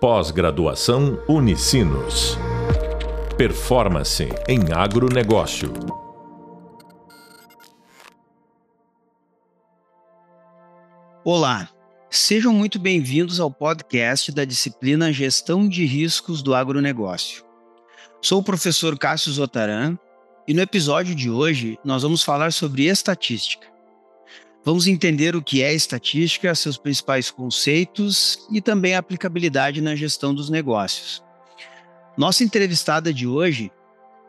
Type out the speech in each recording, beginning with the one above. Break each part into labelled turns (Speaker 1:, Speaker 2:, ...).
Speaker 1: Pós-graduação Unicinos. Performance em agronegócio.
Speaker 2: Olá, sejam muito bem-vindos ao podcast da disciplina Gestão de Riscos do Agronegócio. Sou o professor Cássio Zotaran e no episódio de hoje nós vamos falar sobre estatística. Vamos entender o que é estatística, seus principais conceitos e também a aplicabilidade na gestão dos negócios. Nossa entrevistada de hoje,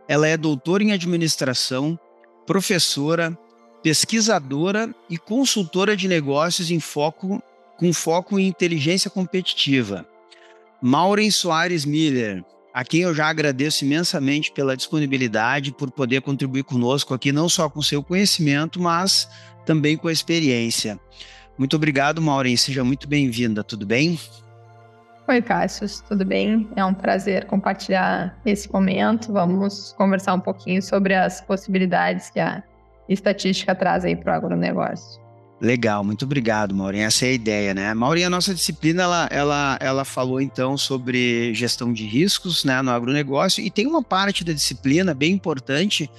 Speaker 2: ela é doutora em administração, professora, pesquisadora e consultora de negócios em foco com foco em inteligência competitiva. Maureen Soares Miller, a quem eu já agradeço imensamente pela disponibilidade, por poder contribuir conosco aqui, não só com seu conhecimento, mas também com a experiência. Muito obrigado, Maureen. Seja muito bem-vinda. Tudo bem?
Speaker 3: Oi, Cássio. Tudo bem? É um prazer compartilhar esse momento. Vamos conversar um pouquinho sobre as possibilidades que a estatística traz aí para o agronegócio.
Speaker 2: Legal, muito obrigado, Maureen. Essa é a ideia, né? Maureen, a nossa disciplina, ela, ela, ela falou então sobre gestão de riscos né, no agronegócio e tem uma parte da disciplina bem importante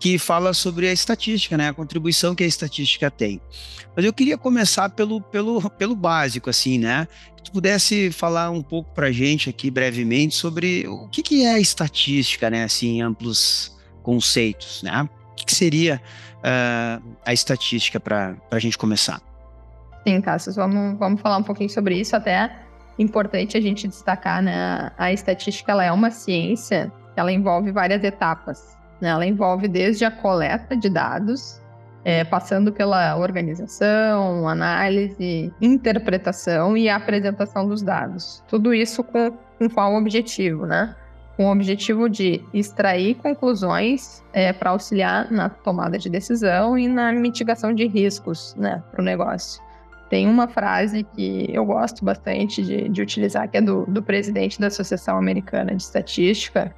Speaker 2: que fala sobre a estatística, né? A contribuição que a estatística tem. Mas eu queria começar pelo, pelo, pelo básico, assim, né? Que tu pudesse falar um pouco para gente aqui brevemente sobre o que, que é a estatística, né? Assim, em amplos conceitos, né? O que, que seria uh, a estatística para a gente começar?
Speaker 3: Sim, Cassius, vamos, vamos falar um pouquinho sobre isso. Até importante a gente destacar, né? A estatística ela é uma ciência, ela envolve várias etapas. Né? Ela envolve desde a coleta de dados, é, passando pela organização, análise, interpretação e apresentação dos dados. Tudo isso com, com qual objetivo, né? Com o objetivo de extrair conclusões é, para auxiliar na tomada de decisão e na mitigação de riscos né, para o negócio. Tem uma frase que eu gosto bastante de, de utilizar, que é do, do presidente da Associação Americana de Estatística,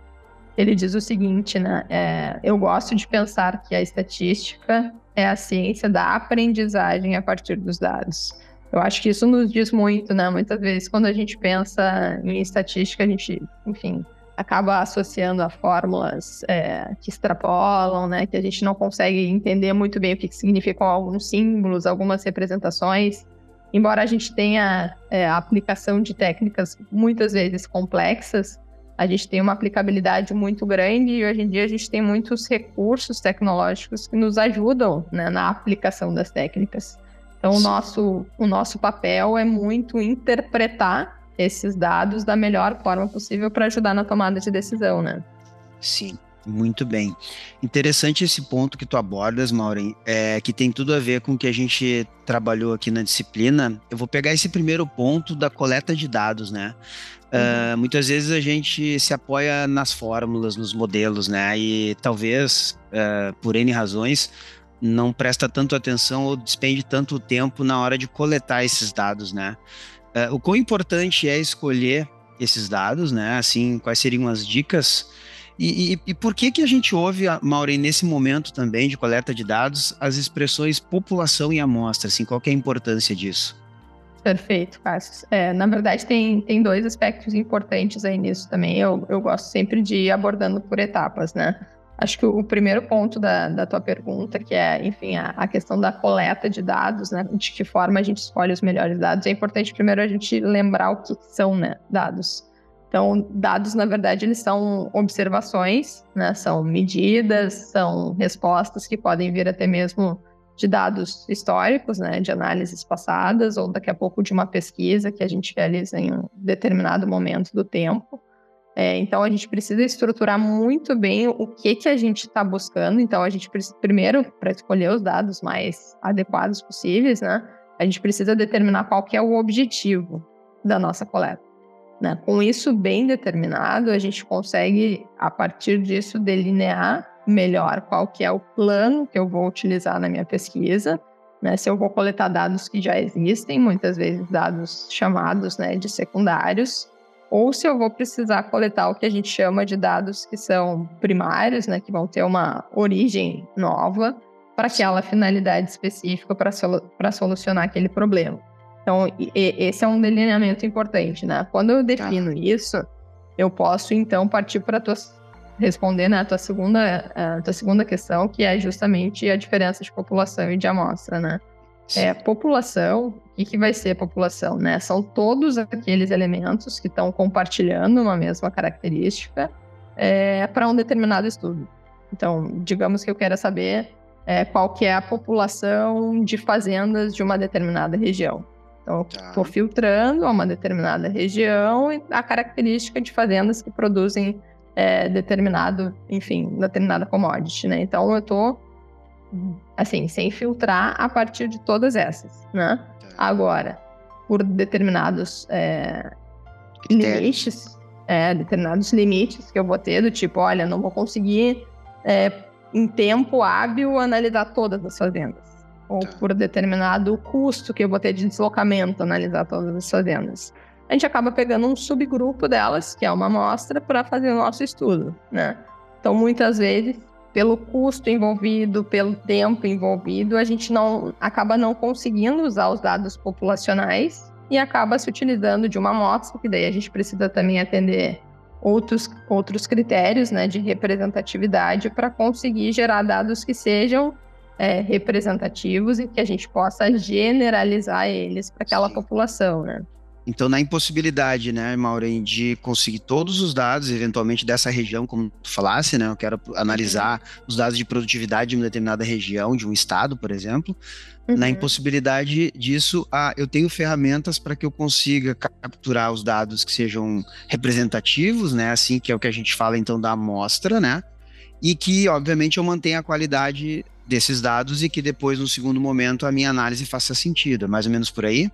Speaker 3: ele diz o seguinte, né? É, eu gosto de pensar que a estatística é a ciência da aprendizagem a partir dos dados. Eu acho que isso nos diz muito, né? Muitas vezes, quando a gente pensa em estatística, a gente, enfim, acaba associando a fórmulas é, que extrapolam, né? Que a gente não consegue entender muito bem o que, que significam alguns símbolos, algumas representações. Embora a gente tenha é, a aplicação de técnicas muitas vezes complexas, a gente tem uma aplicabilidade muito grande e hoje em dia a gente tem muitos recursos tecnológicos que nos ajudam né, na aplicação das técnicas. Então, o nosso, o nosso papel é muito interpretar esses dados da melhor forma possível para ajudar na tomada de decisão, né?
Speaker 2: Sim. Muito bem. Interessante esse ponto que tu abordas, Maureen, é, que tem tudo a ver com o que a gente trabalhou aqui na disciplina. Eu vou pegar esse primeiro ponto da coleta de dados, né? Uh, muitas vezes a gente se apoia nas fórmulas, nos modelos, né? E talvez, uh, por N razões, não presta tanto atenção ou despende tanto tempo na hora de coletar esses dados, né? Uh, o quão importante é escolher esses dados, né? Assim, quais seriam as dicas e, e, e, por que que a gente ouve, Maureen, nesse momento também de coleta de dados, as expressões população e amostra? Assim, qual é a importância disso?
Speaker 3: Perfeito, Cássio. É, na verdade, tem, tem dois aspectos importantes aí nisso também. Eu, eu gosto sempre de ir abordando por etapas, né? Acho que o primeiro ponto da, da tua pergunta, que é, enfim, a, a, questão da coleta de dados, né? De que forma a gente escolhe os melhores dados. É importante primeiro a gente lembrar o que são né, dados. Então, dados, na verdade, eles são observações, né? São medidas, são respostas que podem vir até mesmo de dados históricos, né, de análises passadas, ou daqui a pouco de uma pesquisa que a gente realiza em um determinado momento do tempo. É, então, a gente precisa estruturar muito bem o que, que a gente está buscando. Então, a gente precisa, primeiro, para escolher os dados mais adequados possíveis, né, a gente precisa determinar qual que é o objetivo da nossa coleta. Né? Com isso bem determinado, a gente consegue, a partir disso, delinear melhor qual que é o plano que eu vou utilizar na minha pesquisa, né? Se eu vou coletar dados que já existem, muitas vezes dados chamados né, de secundários, ou se eu vou precisar coletar o que a gente chama de dados que são primários, né, que vão ter uma origem nova para aquela finalidade específica para solu solucionar aquele problema. Então, esse é um delineamento importante, né? Quando eu defino tá. isso, eu posso então partir para tua responder né, a tua segunda a tua segunda questão, que é justamente a diferença de população e de amostra, né? É, população, o que, que vai ser população, né? São todos aqueles elementos que estão compartilhando uma mesma característica é, para um determinado estudo. Então, digamos que eu quero saber é, qual que é a população de fazendas de uma determinada região. Então, estou tá. filtrando uma determinada região e a característica de fazendas que produzem é, determinado, enfim, determinada commodity, né? Então, eu estou, assim, sem filtrar a partir de todas essas, né? Tá. Agora, por determinados é, limites, é, determinados limites que eu vou ter, do tipo, olha, não vou conseguir, é, em tempo hábil, analisar todas as fazendas ou tá. por determinado custo que eu vou ter de deslocamento, analisar todas as fazendas. A gente acaba pegando um subgrupo delas, que é uma amostra, para fazer o nosso estudo, né? Então, muitas vezes, pelo custo envolvido, pelo tempo envolvido, a gente não acaba não conseguindo usar os dados populacionais e acaba se utilizando de uma amostra, que daí a gente precisa também atender outros, outros critérios né, de representatividade para conseguir gerar dados que sejam é, representativos e que a gente possa generalizar eles para aquela Sim. população, né?
Speaker 2: Então, na impossibilidade, né, Maureen, de conseguir todos os dados, eventualmente dessa região, como tu falasse, né, eu quero analisar uhum. os dados de produtividade de uma determinada região, de um estado, por exemplo. Uhum. Na impossibilidade disso, ah, eu tenho ferramentas para que eu consiga capturar os dados que sejam representativos, né, assim que é o que a gente fala então da amostra, né, e que, obviamente, eu mantenha a qualidade desses dados e que depois, no segundo momento, a minha análise faça sentido. É mais ou menos por aí?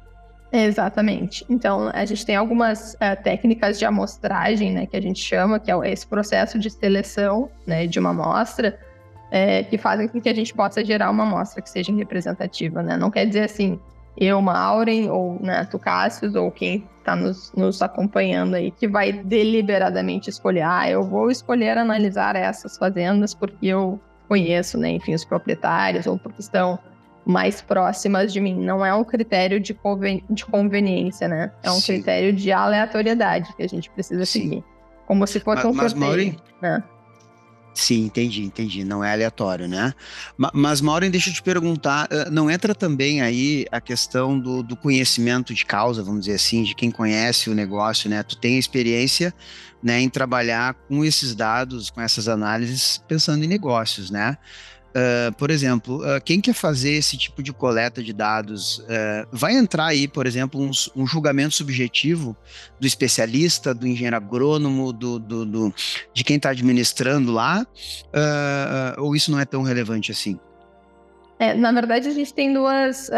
Speaker 3: Exatamente. Então, a gente tem algumas uh, técnicas de amostragem, né, que a gente chama, que é esse processo de seleção né, de uma amostra, é, que fazem com que a gente possa gerar uma amostra que seja representativa. Né? Não quer dizer assim, eu, Maureen, ou né, tu, ou quem está nos, nos acompanhando aí, que vai deliberadamente escolher, ah, eu vou escolher analisar essas fazendas porque eu conheço, né, enfim, os proprietários, ou porque estão mais próximas de mim. Não é um critério de, conven de conveniência, né? É um Sim. critério de aleatoriedade que a gente precisa Sim. seguir. Como se fosse mas, um sorteio, Maureen, né?
Speaker 2: Sim, entendi, entendi. Não é aleatório, né? Mas, Maureen, deixa eu te perguntar, eh, não entra também aí a questão do, do, conhecimento de causa, vamos dizer assim, de quem conhece o negócio, né? Tu tem experiência né, em trabalhar com esses dados, com essas análises, pensando em negócios, né? Uh, por exemplo, uh, quem quer fazer esse tipo de coleta de dados uh, vai entrar aí, por exemplo, um, um, julgamento subjetivo do especialista, do engenheiro agrônomo, do, do, do de quem está administrando lá, ou isso não é tão relevante assim?
Speaker 3: É, na verdade, a gente tem duas,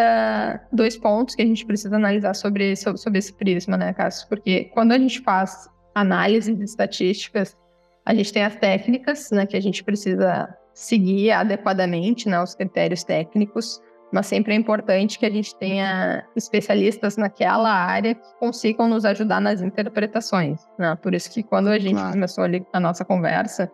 Speaker 3: dois pontos que a gente precisa analisar sobre, sobre, esse prisma, né, Cássio? Porque quando a gente faz análises estatísticas, a gente tem as técnicas, né, que a gente precisa seguir adequadamente, né, os critérios técnicos, mas sempre é importante que a gente tenha especialistas naquela área que consigam nos ajudar nas interpretações, né? Por isso que quando a gente claro. começou ali a nossa conversa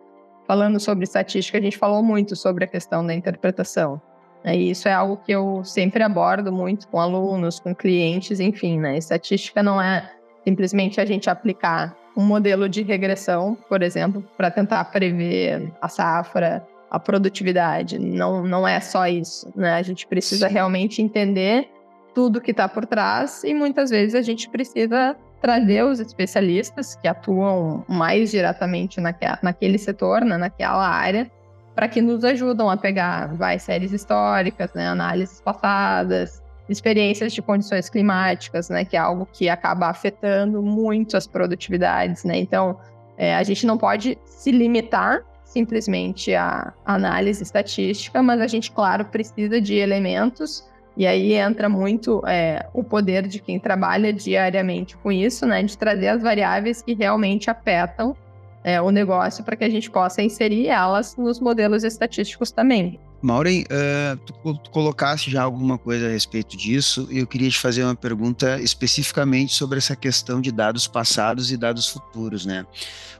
Speaker 3: falando sobre estatística, a gente falou muito sobre a questão da interpretação. Né? E isso é algo que eu sempre abordo muito com alunos, com clientes, enfim, né? Estatística não é simplesmente a gente aplicar um modelo de regressão, por exemplo, para tentar prever a safra, a produtividade. Não, não é só isso, né? A gente precisa realmente entender tudo que está por trás e muitas vezes a gente precisa trazer os especialistas que atuam mais diretamente naquela, naquele setor, né, naquela área, para que nos ajudam a pegar vai, séries históricas, né, análises passadas, experiências de condições climáticas, né, que é algo que acaba afetando muito as produtividades, né? Então, é, a gente não pode se limitar simplesmente à análise estatística, mas a gente, claro, precisa de elementos e aí entra muito é, o poder de quem trabalha diariamente com isso, né, de trazer as variáveis que realmente afetam é, o negócio para que a gente possa inserir elas nos modelos estatísticos também.
Speaker 2: Maureen, uh, tu, tu, colocaste já alguma coisa a respeito disso e eu queria te fazer uma pergunta especificamente sobre essa questão de dados passados e dados futuros, né?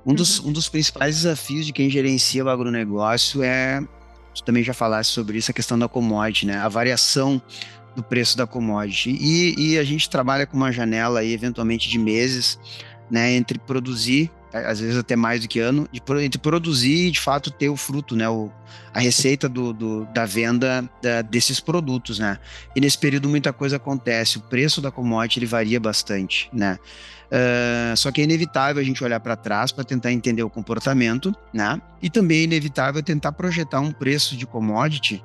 Speaker 2: Um, uhum. dos, um dos principais desafios de quem gerencia o agronegócio é, tu também já falaste sobre isso, a questão da commodity, né? A variação do preço da commodity. E, e, a gente trabalha com uma janela aí, eventualmente de meses, né, entre produzir, às vezes até mais do que ano, de, entre produzir e de fato ter o fruto, né, o, a receita do, do da venda da, desses produtos, né. E nesse período muita coisa acontece, o preço da commodity ele varia bastante, né. Uh, só que é inevitável a gente olhar para trás para tentar entender o comportamento, né? E também é inevitável tentar projetar um preço de commodity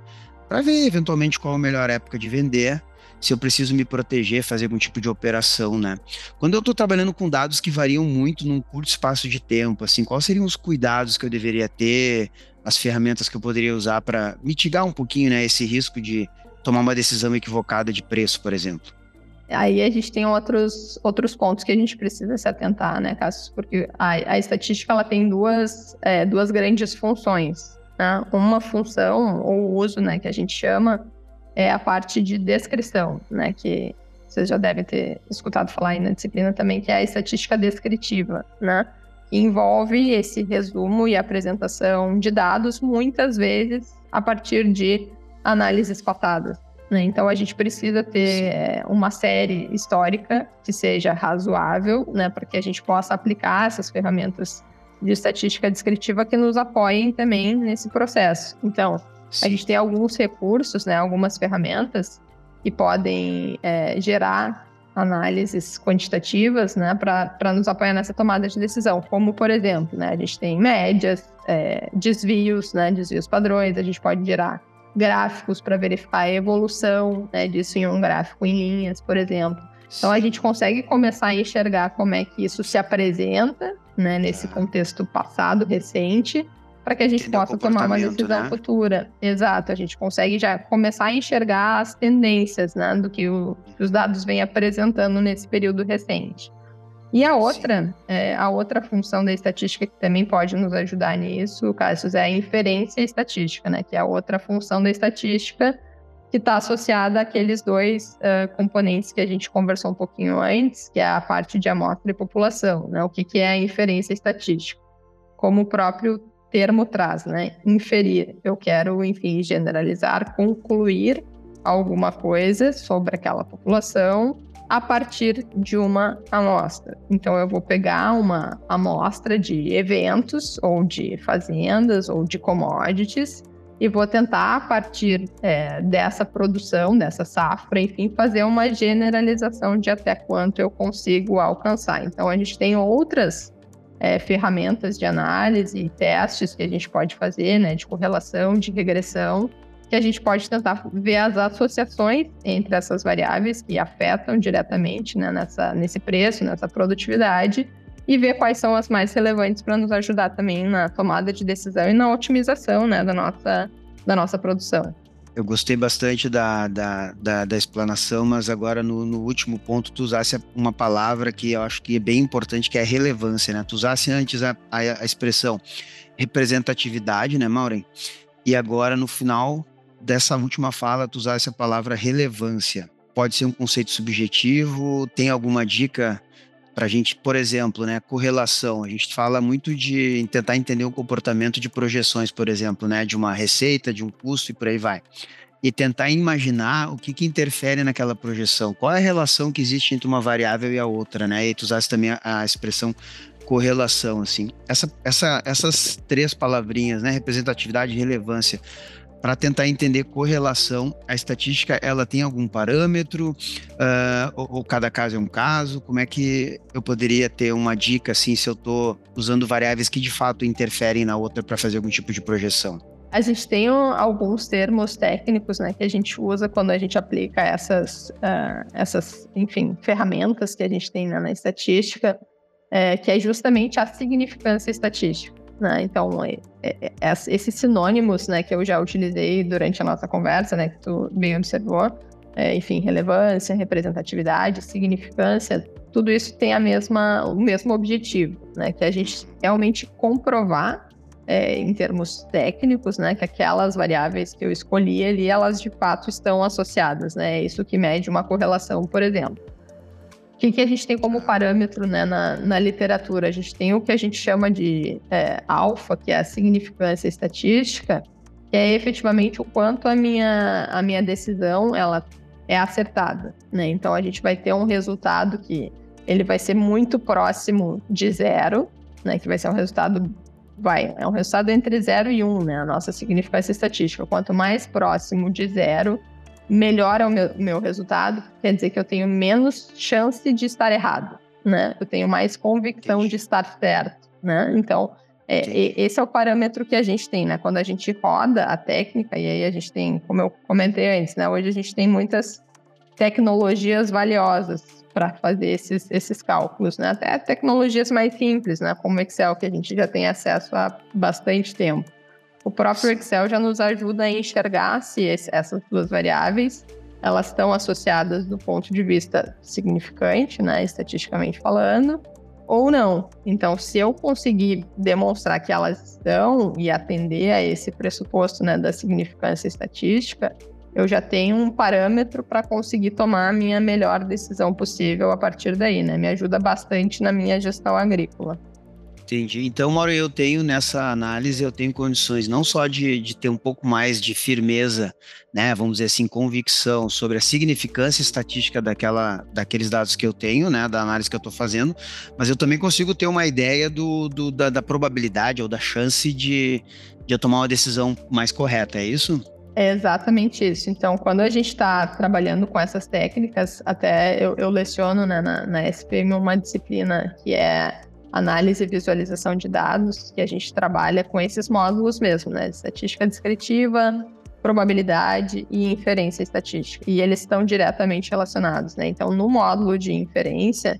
Speaker 2: para ver eventualmente qual a melhor época de vender, se eu preciso me proteger, fazer algum tipo de operação, né? Quando eu estou trabalhando com dados que variam muito num curto espaço de tempo, assim, quais seriam os cuidados que eu deveria ter, as ferramentas que eu poderia usar para mitigar um pouquinho, né, esse risco de tomar uma decisão equivocada de preço, por exemplo?
Speaker 3: Aí a gente tem outros, outros pontos que a gente precisa se atentar, né, Cassius? Porque a, a estatística ela tem duas, é, duas grandes funções. Né? Uma função ou uso, né, que a gente chama, é a parte de descrição, né, que vocês já devem ter escutado falar aí na disciplina também, que é a estatística descritiva, né? Envolve esse resumo e apresentação de dados, muitas vezes a partir de análises passadas. Né? Então a gente precisa ter é, uma série histórica que seja razoável, né, para que a gente possa aplicar essas ferramentas de estatística descritiva que nos apoiem também nesse processo. Então, a gente tem alguns recursos, né, algumas ferramentas que podem é, gerar análises quantitativas né, para nos apoiar nessa tomada de decisão, como, por exemplo, né, a gente tem médias, é, desvios, né, desvios padrões, a gente pode gerar gráficos para verificar a evolução né, disso em um gráfico em linhas, por exemplo. Então a gente consegue começar a enxergar como é que isso se apresenta né, nesse contexto passado, recente, para que a gente possa tomar uma decisão né? futura. Exato, a gente consegue já começar a enxergar as tendências né, do que, o, que os dados vêm apresentando nesse período recente. E a outra, é, a outra função da estatística que também pode nos ajudar nisso, Cassius, é a inferência estatística, né? Que é a outra função da estatística que está associada àqueles dois uh, componentes que a gente conversou um pouquinho antes, que é a parte de amostra e população, né? O que, que é a inferência estatística? Como o próprio termo traz, né? Inferir. Eu quero, enfim, generalizar, concluir alguma coisa sobre aquela população a partir de uma amostra. Então, eu vou pegar uma amostra de eventos, ou de fazendas, ou de commodities, e vou tentar, a partir é, dessa produção, dessa safra, enfim, fazer uma generalização de até quanto eu consigo alcançar. Então, a gente tem outras é, ferramentas de análise e testes que a gente pode fazer, né, de correlação, de regressão, que a gente pode tentar ver as associações entre essas variáveis que afetam diretamente né, nessa, nesse preço, nessa produtividade, e ver quais são as mais relevantes para nos ajudar também na tomada de decisão e na otimização né, da, nossa, da nossa produção.
Speaker 2: Eu gostei bastante da, da, da, da explanação, mas agora no, no, último ponto tu usasse uma palavra que eu acho que é bem importante, que é relevância, né? Tu usasse antes a, a, a expressão representatividade, né, Maureen? E agora no final dessa última fala tu usasse a palavra relevância. Pode ser um conceito subjetivo, tem alguma dica para a gente, por exemplo, né, correlação. A gente fala muito de tentar entender o comportamento de projeções, por exemplo, né, de uma receita, de um custo e por aí vai. E tentar imaginar o que, que interfere naquela projeção. Qual é a relação que existe entre uma variável e a outra, né? E tu usaste também a, a expressão correlação, assim. Essa, essa, essas três palavrinhas, né, representatividade relevância, para tentar entender correlação. A estatística, ela tem algum parâmetro? Uh, ou, ou, cada caso é um caso? Como é que eu poderia ter uma dica, assim, se eu estou usando variáveis que de fato interferem na outra para fazer algum tipo de projeção?
Speaker 3: A gente tem alguns termos técnicos, né, que a gente usa quando a gente aplica essas, uh, essas, enfim, ferramentas que a gente tem né, na estatística, é, que é justamente a significância estatística. Né? Então, é, é, é, esses sinônimos né, que eu já utilizei durante a nossa conversa, né, que tu bem observou, é, enfim, relevância, representatividade, significância, tudo isso tem a mesma, o mesmo objetivo, né, que a gente realmente comprovar é, em termos técnicos, né, que aquelas variáveis que eu escolhi ali, elas de fato estão associadas, né, é isso que mede uma correlação, por exemplo que, que a gente tem como parâmetro né, na, na literatura? A gente tem o que a gente chama de é, alfa, que é a significância estatística, que é efetivamente o quanto a minha, a minha decisão ela é acertada, né? Então a gente vai ter um resultado que ele vai ser muito próximo de zero, né? Que vai ser um resultado vai, é um resultado entre zero e um, né? A nossa significância estatística. Quanto mais próximo de zero, melhor é o meu, meu resultado. Quer dizer que eu tenho menos chance de estar errado, né? Eu tenho mais convicção Entendi. de estar certo, né? Então é, esse é o parâmetro que a gente tem, né? Quando a gente roda a técnica, e aí a gente tem, como eu comentei antes, né? Hoje a gente tem muitas tecnologias valiosas para fazer esses, esses cálculos, né? Até tecnologias mais simples, né? Como o Excel, que a gente já tem acesso há bastante tempo. O próprio Excel já nos ajuda a enxergar se essas duas variáveis elas estão associadas do ponto de vista significante, né? Estatisticamente falando, ou não. Então, se eu conseguir demonstrar que elas estão e atender a esse pressuposto né, da significância estatística, eu já tenho um parâmetro para conseguir tomar a minha melhor decisão possível a partir daí, né? Me ajuda bastante na minha gestão agrícola.
Speaker 2: Entendi. Então, Mauro, eu tenho nessa análise, eu tenho condições não só de, de ter um pouco mais de firmeza, né, vamos dizer assim, convicção sobre a significância estatística daquela, daqueles dados que eu tenho, né, da análise que eu estou fazendo, mas eu também consigo ter uma ideia do, do da, da, probabilidade ou da chance de, de eu tomar uma decisão mais correta, é isso?
Speaker 3: É exatamente isso. Então, quando a gente está trabalhando com essas técnicas, até eu, eu leciono né, na, na SPM uma disciplina que é análise e visualização de dados, que a gente trabalha com esses módulos mesmo, né? Estatística descritiva, probabilidade e inferência estatística. E eles estão diretamente relacionados, né? Então, no módulo de inferência,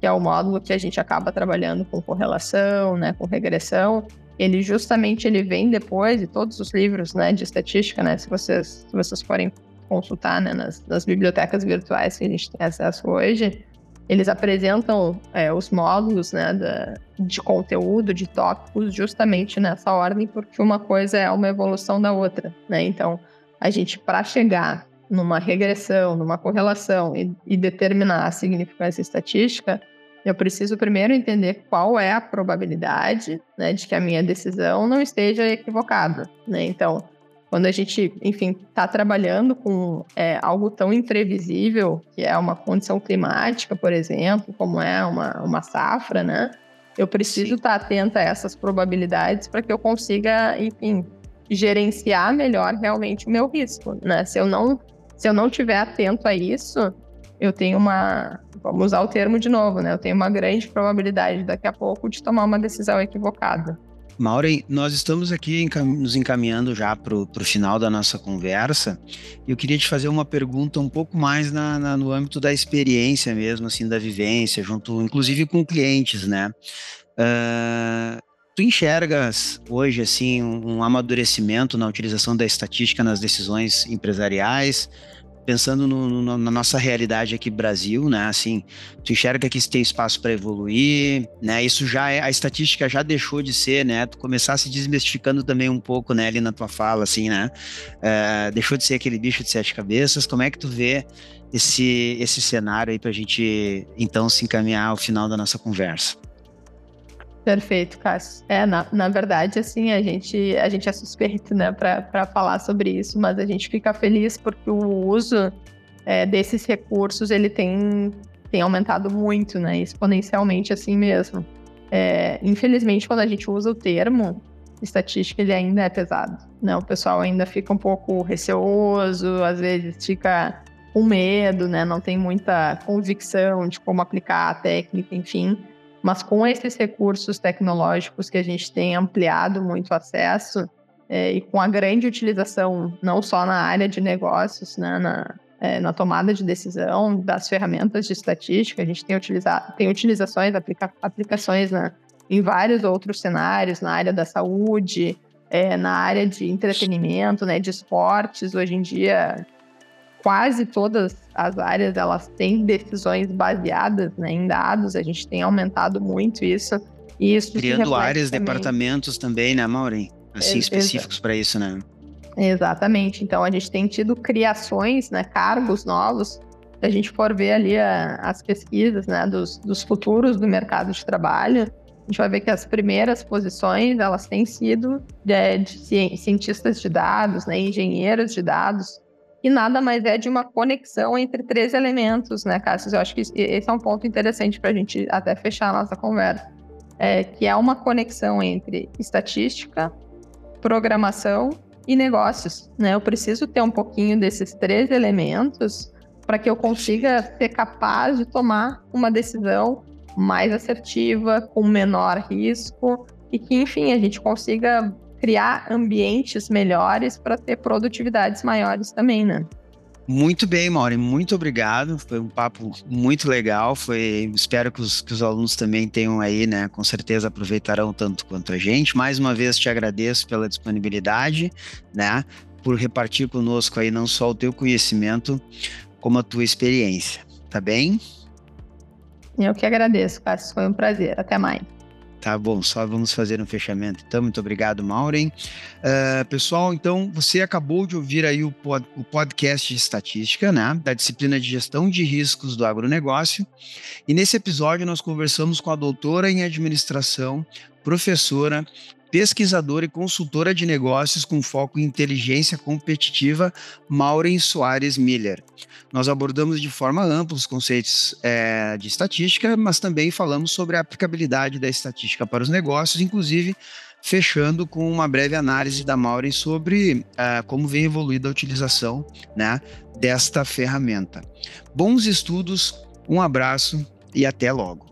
Speaker 3: que é o módulo que a gente acaba trabalhando com correlação, né, com regressão, ele justamente ele vem depois de todos os livros, né, de estatística, né, se vocês, se vocês forem consultar, né, nas, nas bibliotecas virtuais que a gente tem acesso hoje, eles apresentam é, os módulos né, da, de conteúdo, de tópicos, justamente nessa ordem, porque uma coisa é uma evolução da outra. Né? Então, a gente, para chegar numa regressão, numa correlação e, e, determinar a significância estatística, eu preciso primeiro entender qual é a probabilidade né, de que a minha decisão não esteja equivocada. Né? Então, quando a gente, enfim, está trabalhando com é, algo tão imprevisível, que é uma condição climática, por exemplo, como é uma, uma safra, né? Eu preciso estar tá atenta a essas probabilidades para que eu consiga, enfim, gerenciar melhor realmente o meu risco, né? Se eu não, se eu não tiver atento a isso, eu tenho uma, vamos usar o termo de novo, né? Eu tenho uma grande probabilidade daqui a pouco de tomar uma decisão equivocada.
Speaker 2: Maureen, nós estamos aqui nos encaminhando já para o final da nossa conversa. Eu queria te fazer uma pergunta um pouco mais na, na, no âmbito da experiência mesmo, assim, da vivência, junto, inclusive com clientes, né? Uh, tu enxergas hoje, assim, um, um amadurecimento na utilização da estatística nas decisões empresariais? Pensando no, no, na nossa realidade aqui Brasil, né? Assim, tu enxerga que tem espaço para evoluir, né? Isso já é a estatística já deixou de ser, né? Tu começasse desmistificando também um pouco, né? Ali na tua fala, assim, né? É, deixou de ser aquele bicho de sete cabeças. Como é que tu vê esse esse cenário aí para a gente então se encaminhar ao final da nossa conversa?
Speaker 3: Perfeito, Cássio. É, na, na verdade, assim, a gente, a gente é suspeito, né, para falar sobre isso, mas a gente fica feliz porque o uso é, desses recursos, ele tem, tem aumentado muito, né, exponencialmente assim mesmo. É, infelizmente, quando a gente usa o termo estatística, ele ainda é pesado, né, o pessoal ainda fica um pouco receoso, às vezes fica com medo, né, não tem muita convicção de como aplicar a técnica, enfim. Mas com esses recursos tecnológicos que a gente tem ampliado muito o acesso é, e com a grande utilização, não só na área de negócios, né, na, é, na tomada de decisão das ferramentas de estatística, a gente tem, utilizado, tem utilizações, aplica, aplicações em vários outros cenários, na área da saúde, é, na área de entretenimento, né, de esportes. Hoje em dia, quase todas as áreas elas têm decisões baseadas né, em dados, a gente tem aumentado muito isso. E isso
Speaker 2: Criando áreas, também. departamentos também, né, Maureen? Assim, específicos para isso, né?
Speaker 3: Exatamente. Então, a gente tem tido criações, né, cargos novos. Se a gente for ver ali a, as pesquisas né, dos, dos futuros do mercado de trabalho, a gente vai ver que as primeiras posições elas têm sido de, de cientistas de dados, né, engenheiros de dados, e nada mais é de uma conexão entre três elementos, né, Cássio? Eu acho que esse é um ponto interessante para a gente até fechar a nossa conversa, é, que é uma conexão entre estatística, programação e negócios, né? Eu preciso ter um pouquinho desses três elementos para que eu consiga ser capaz de tomar uma decisão mais assertiva, com menor risco e que, enfim, a gente consiga criar ambientes melhores para ter produtividades maiores também, né?
Speaker 2: Muito bem, Maureen, muito obrigado. Foi um papo muito legal. Foi, espero que os, que os alunos também tenham aí, né? Com certeza aproveitarão tanto quanto a gente. Mais uma vez te agradeço pela disponibilidade, né? Por repartir conosco aí não só o teu conhecimento, como a tua experiência. Tá bem?
Speaker 3: Eu que agradeço, Cássio. Foi um prazer. Até mais.
Speaker 2: Tá bom, só vamos fazer um fechamento. Então, muito obrigado, Maureen. Uh, pessoal, então, você acabou de ouvir aí o, pod, o podcast de estatística, né, da disciplina de gestão de riscos do agronegócio. E nesse episódio nós conversamos com a doutora em administração, professora, pesquisadora e consultora de negócios com foco em inteligência competitiva, Maureen Soares Miller. Nós abordamos de forma ampla os conceitos é, de estatística, mas também falamos sobre a aplicabilidade da estatística para os negócios, inclusive fechando com uma breve análise da Maureen sobre uh, como vem evoluída a utilização né, desta ferramenta. Bons estudos, um abraço e até logo.